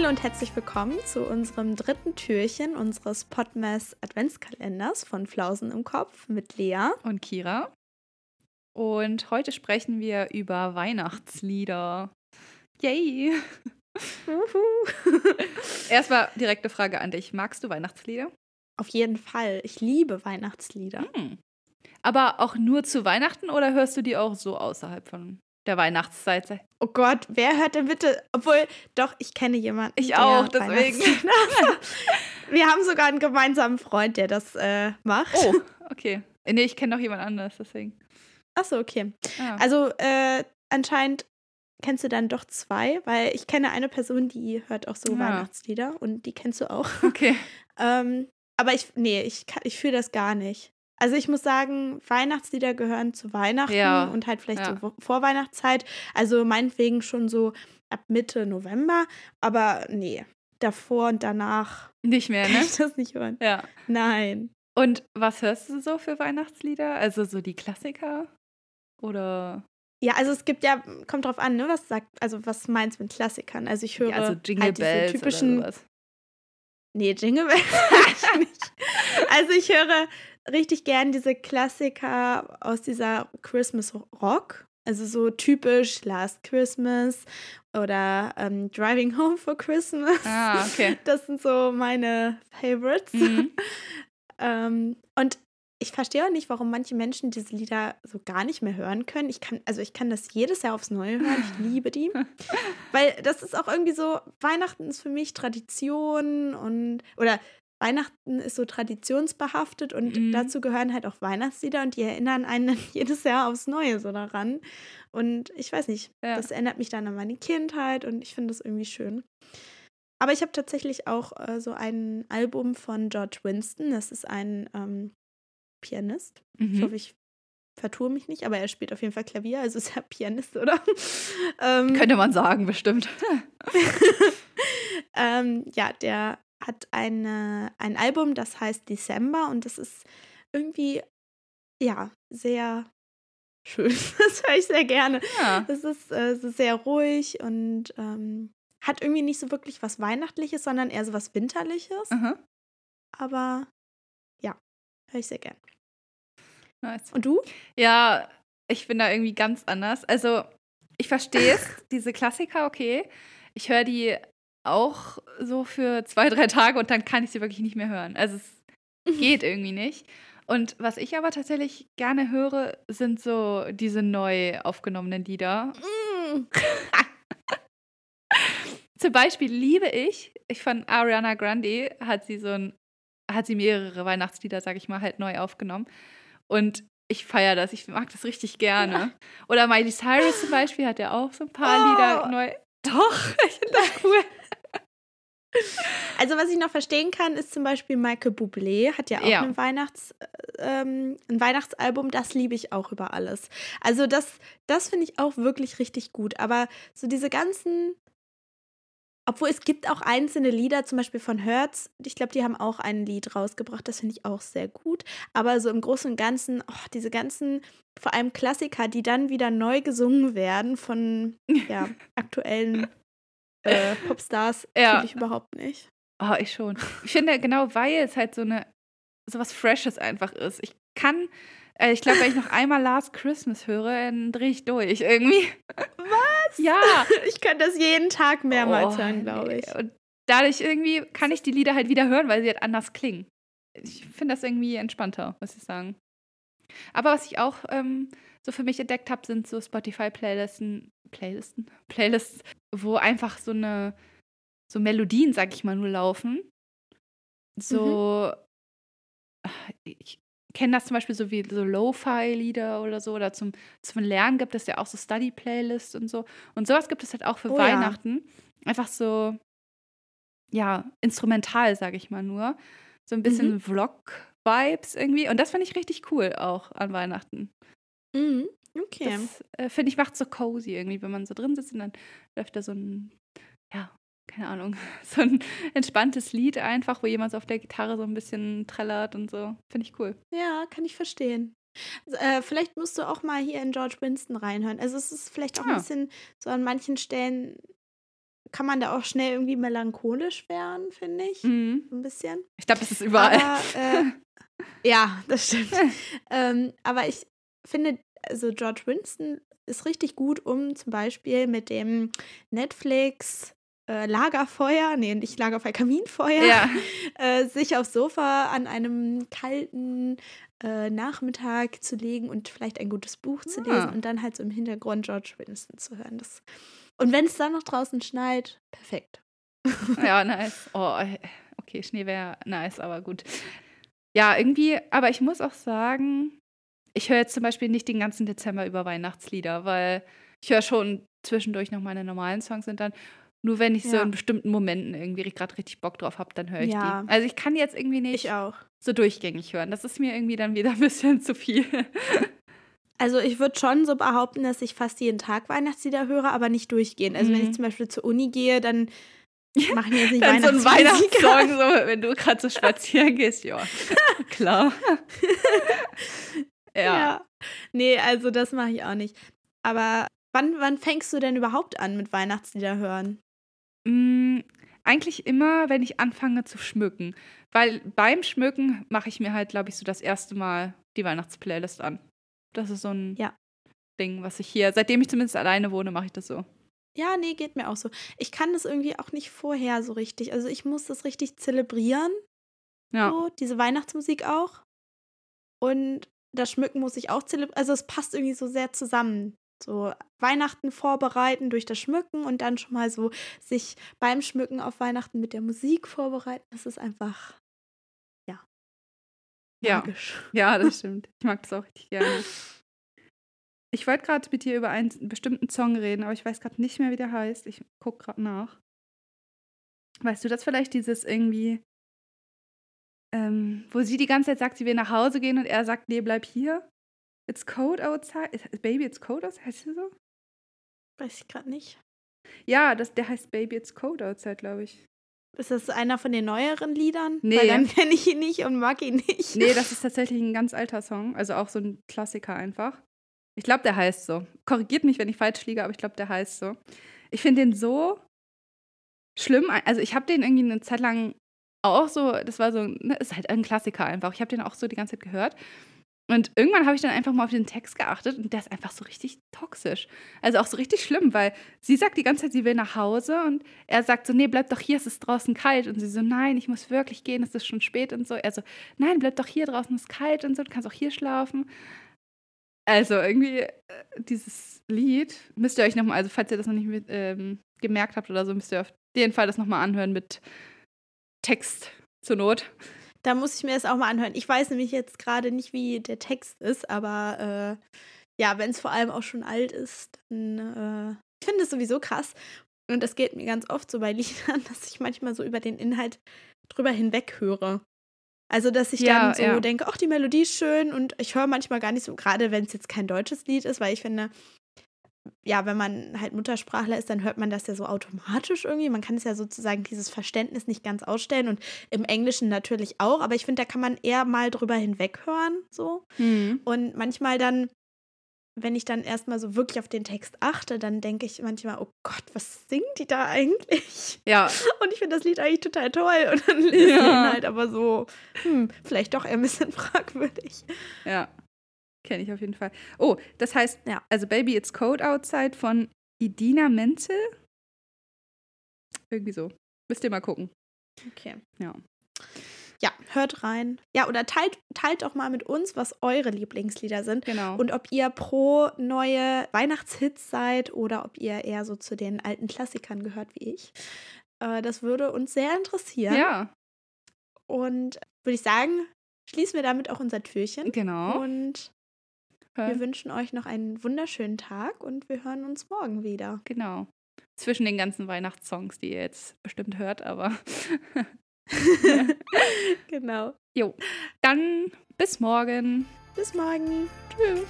Hallo und herzlich willkommen zu unserem dritten Türchen unseres Podmess Adventskalenders von Flausen im Kopf mit Lea und Kira. Und heute sprechen wir über Weihnachtslieder. Yay! Erstmal direkte Frage an dich. Magst du Weihnachtslieder? Auf jeden Fall. Ich liebe Weihnachtslieder. Hm. Aber auch nur zu Weihnachten oder hörst du die auch so außerhalb von der Weihnachtszeit? Oh Gott, wer hört denn bitte? Obwohl, doch, ich kenne jemanden. Ich auch, deswegen. Wir haben sogar einen gemeinsamen Freund, der das äh, macht. Oh, okay. Nee, ich kenne noch jemand anderes, deswegen. Achso, okay. Ah. Also, äh, anscheinend kennst du dann doch zwei, weil ich kenne eine Person, die hört auch so ja. Weihnachtslieder und die kennst du auch. Okay. ähm, aber ich, nee, ich, ich fühle das gar nicht. Also ich muss sagen, Weihnachtslieder gehören zu Weihnachten ja. und halt vielleicht ja. so Vorweihnachtszeit. Also meinetwegen schon so ab Mitte November. Aber nee, davor und danach. Nicht mehr, ne? Kann ich das nicht hören. Ja. Nein. Und was hörst du so für Weihnachtslieder? Also so die Klassiker? Oder? Ja, also es gibt ja, kommt drauf an, ne, was sagt, also was meinst du mit Klassikern? Also ich höre ja, also Jingle halt Bells typischen. Oder sowas. Nee, Jingle Bells nicht. Also ich höre richtig gern diese Klassiker aus dieser Christmas Rock. Also so typisch Last Christmas oder ähm, Driving Home for Christmas. Ah, okay. Das sind so meine Favorites. Mhm. ähm, und ich verstehe auch nicht, warum manche Menschen diese Lieder so gar nicht mehr hören können. Ich kann, also ich kann das jedes Jahr aufs Neue hören. Ich liebe die. Weil das ist auch irgendwie so, Weihnachten ist für mich Tradition und oder Weihnachten ist so traditionsbehaftet und mhm. dazu gehören halt auch Weihnachtslieder und die erinnern einen jedes Jahr aufs Neue so daran. Und ich weiß nicht, ja. das erinnert mich dann an meine Kindheit und ich finde das irgendwie schön. Aber ich habe tatsächlich auch äh, so ein Album von George Winston. Das ist ein ähm, Pianist. Mhm. Ich hoffe, ich vertue mich nicht, aber er spielt auf jeden Fall Klavier, also ist er Pianist, oder? ähm, Könnte man sagen, bestimmt. ähm, ja, der hat eine, ein Album, das heißt December und das ist irgendwie, ja, sehr schön. Das höre ich sehr gerne. Ja. Das ist, äh, sehr ruhig und ähm, hat irgendwie nicht so wirklich was Weihnachtliches, sondern eher so was Winterliches. Mhm. Aber höre ich sehr gern. Nice. Und du? Ja, ich bin da irgendwie ganz anders. Also, ich verstehe es, diese Klassiker, okay. Ich höre die auch so für zwei, drei Tage und dann kann ich sie wirklich nicht mehr hören. Also, es geht irgendwie nicht. Und was ich aber tatsächlich gerne höre, sind so diese neu aufgenommenen Lieder. Mm. Zum Beispiel liebe ich, ich von Ariana Grande hat sie so ein, hat sie mehrere Weihnachtslieder, sag ich mal, halt neu aufgenommen. Und ich feiere das, ich mag das richtig gerne. Ja. Oder Miley Cyrus zum Beispiel hat ja auch so ein paar oh. Lieder neu. Doch, ich finde das cool. Also, was ich noch verstehen kann, ist zum Beispiel Michael Bublé, hat ja auch ja. Ein, Weihnachts, ähm, ein Weihnachtsalbum, das liebe ich auch über alles. Also, das, das finde ich auch wirklich richtig gut. Aber so diese ganzen obwohl es gibt auch einzelne Lieder, zum Beispiel von Hertz. Ich glaube, die haben auch ein Lied rausgebracht. Das finde ich auch sehr gut. Aber so im Großen und Ganzen, oh, diese ganzen, vor allem Klassiker, die dann wieder neu gesungen werden von ja, aktuellen äh, Popstars, ja. finde ich überhaupt nicht. Oh, ich schon. Ich finde, genau weil es halt so eine, so was Freshes einfach ist. Ich kann äh, ich glaube, wenn ich noch einmal Last Christmas höre, dann drehe ich durch irgendwie. Was? Ja. Ich könnte das jeden Tag mehrmals oh, hören, glaube ich. Und dadurch irgendwie kann ich die Lieder halt wieder hören, weil sie halt anders klingen. Ich finde das irgendwie entspannter, muss ich sagen. Aber was ich auch ähm, so für mich entdeckt habe, sind so Spotify-Playlisten, Playlisten, Playlists, wo einfach so eine, so Melodien, sag ich mal, nur laufen. So, mhm. ich, kenne das zum Beispiel so wie so Lo-Fi-Lieder oder so. Oder zum, zum Lernen gibt es ja auch so Study-Playlists und so. Und sowas gibt es halt auch für oh, Weihnachten. Ja. Einfach so, ja, instrumental, sage ich mal nur. So ein bisschen mhm. Vlog-Vibes irgendwie. Und das finde ich richtig cool auch an Weihnachten. Mhm. Okay. Das äh, finde ich macht so cozy irgendwie, wenn man so drin sitzt und dann läuft da so ein, ja, keine Ahnung, so ein entspanntes Lied einfach, wo jemand so auf der Gitarre so ein bisschen trällert und so. Finde ich cool. Ja, kann ich verstehen. Äh, vielleicht musst du auch mal hier in George Winston reinhören. Also es ist vielleicht auch ja. ein bisschen so an manchen Stellen kann man da auch schnell irgendwie melancholisch werden, finde ich. Mhm. Ein bisschen. Ich glaube, das ist überall. Aber, äh, ja, das stimmt. ähm, aber ich finde, also George Winston ist richtig gut, um zum Beispiel mit dem Netflix äh, Lagerfeuer, nee, nicht Lagerfeuer, Kaminfeuer, ja. äh, sich aufs Sofa an einem kalten äh, Nachmittag zu legen und vielleicht ein gutes Buch zu lesen Ah. und dann halt so im Hintergrund George Winston zu hören. Das, und wenn es dann noch draußen schneit, perfekt. Ja, nice. Oh, okay, Schnee wäre nice, aber gut. Ja, irgendwie, aber ich muss auch sagen, ich höre jetzt zum Beispiel nicht den ganzen Dezember über Weihnachtslieder, weil ich höre schon zwischendurch noch meine normalen Songs und dann nur wenn ich so Ja. in bestimmten Momenten irgendwie gerade richtig Bock drauf habe, dann höre ich Ja. die. Also ich kann jetzt irgendwie nicht so durchgängig hören. Das ist mir irgendwie dann wieder ein bisschen zu viel. Also ich würde schon so behaupten, dass ich fast jeden Tag Weihnachtslieder höre, aber nicht durchgehend. Also wenn Mhm. ich zum Beispiel zur Uni gehe, dann mache ich mir jetzt nicht Dann so ein. Weihnachtssong, so, wenn du gerade so spazieren gehst, ja, klar. ja. Ja. Nee, also das mache ich auch nicht. Aber wann, wann fängst du denn überhaupt an mit Weihnachtslieder hören? Mm, eigentlich immer, wenn ich anfange zu schmücken. Weil beim Schmücken mache ich mir halt, glaube ich, so das erste Mal die Weihnachtsplaylist an. Das ist so ein Ja. Ding, was ich hier, seitdem ich zumindest alleine wohne, mache ich das so. Ja, nee, geht mir auch so. Ich kann das irgendwie auch nicht vorher so richtig. Also ich muss das richtig zelebrieren, Ja. so, diese Weihnachtsmusik auch. Und das Schmücken muss ich auch zelebrieren. Also es passt irgendwie so sehr zusammen. So Weihnachten vorbereiten durch das Schmücken und dann schon mal so sich beim Schmücken auf Weihnachten mit der Musik vorbereiten. Das ist einfach, ja, Ja. Ja, das stimmt. Ich mag das auch richtig gerne. Ich wollte gerade mit dir über einen bestimmten Song reden, aber ich weiß gerade nicht mehr, wie der heißt. Ich gucke gerade nach. Weißt du das vielleicht, dieses irgendwie, ähm, wo sie die ganze Zeit sagt, sie will nach Hause gehen und er sagt, nee, bleib hier. It's cold outside. Baby, it's cold outside. Heißt sie so? Weiß ich gerade nicht. Ja, das, der heißt Baby, it's cold outside, glaube ich. Ist das einer von den neueren Liedern? Nee. Weil dann kenne ich ihn nicht und mag ihn nicht. Nee, das ist tatsächlich ein ganz alter Song. Also auch so ein Klassiker einfach. Ich glaube, der heißt so. Korrigiert mich, wenn ich falsch liege, aber ich glaube, der heißt so. Ich finde den so schlimm. Also ich habe den irgendwie eine Zeit lang auch so, das war so, ne, ist halt ein Klassiker einfach. Ich habe den auch so die ganze Zeit gehört. Und irgendwann habe ich dann einfach mal auf den Text geachtet und der ist einfach so richtig toxisch. Also auch so richtig schlimm, weil sie sagt die ganze Zeit, sie will nach Hause und er sagt so, nee, bleib doch hier, es ist draußen kalt. Und sie so, nein, ich muss wirklich gehen, es ist schon spät und so. Er so, nein, bleib doch hier, draußen ist kalt und so, du kannst auch hier schlafen. Also irgendwie äh, dieses Lied müsst ihr euch nochmal, also falls ihr das noch nicht mit, ähm, gemerkt habt oder so, müsst ihr auf jeden Fall das nochmal anhören mit Text zur Not. Da muss ich mir das auch mal anhören. Ich weiß nämlich jetzt gerade nicht, wie der Text ist, aber äh, ja, wenn es vor allem auch schon alt ist, dann äh, ich finde es sowieso krass. Und das geht mir ganz oft so bei Liedern, dass ich manchmal so über den Inhalt drüber hinweg höre. Also, dass ich Ja, dann so ja. denke, ach, die Melodie ist schön und ich höre manchmal gar nicht so, gerade wenn es jetzt kein deutsches Lied ist, weil ich finde, ja, wenn man halt Muttersprachler ist, dann hört man das ja so automatisch irgendwie. Man kann es ja sozusagen dieses Verständnis nicht ganz ausstellen und im Englischen natürlich auch, aber ich finde, da kann man eher mal drüber hinweghören, so. Und manchmal dann, wenn ich dann erstmal so wirklich auf den Text achte, dann denke ich manchmal, oh Gott, was singt die da eigentlich? Ja, Und ich finde das Lied eigentlich total toll. Und dann lese ich Ja. ihn halt aber so, hm, vielleicht doch eher ein bisschen fragwürdig. ja. Kenne ich auf jeden Fall. Oh, das heißt, Ja. also Baby It's Cold Outside von Idina Menzel. Irgendwie so. Müsst ihr mal gucken. Okay. Ja. Ja, hört rein. Ja, oder teilt, teilt auch mal mit uns, was eure Lieblingslieder sind. Genau. Und ob ihr pro neue Weihnachtshits seid oder ob ihr eher so zu den alten Klassikern gehört wie ich. Äh, das würde uns sehr interessieren. ja, Und würde ich sagen, schließen wir damit auch unser Türchen. genau. Und wir wünschen euch noch einen wunderschönen Tag und wir hören uns morgen wieder. Genau. Zwischen den ganzen Weihnachtssongs, die ihr jetzt bestimmt hört, aber genau. jo. Dann bis morgen. Bis morgen. Tschüss.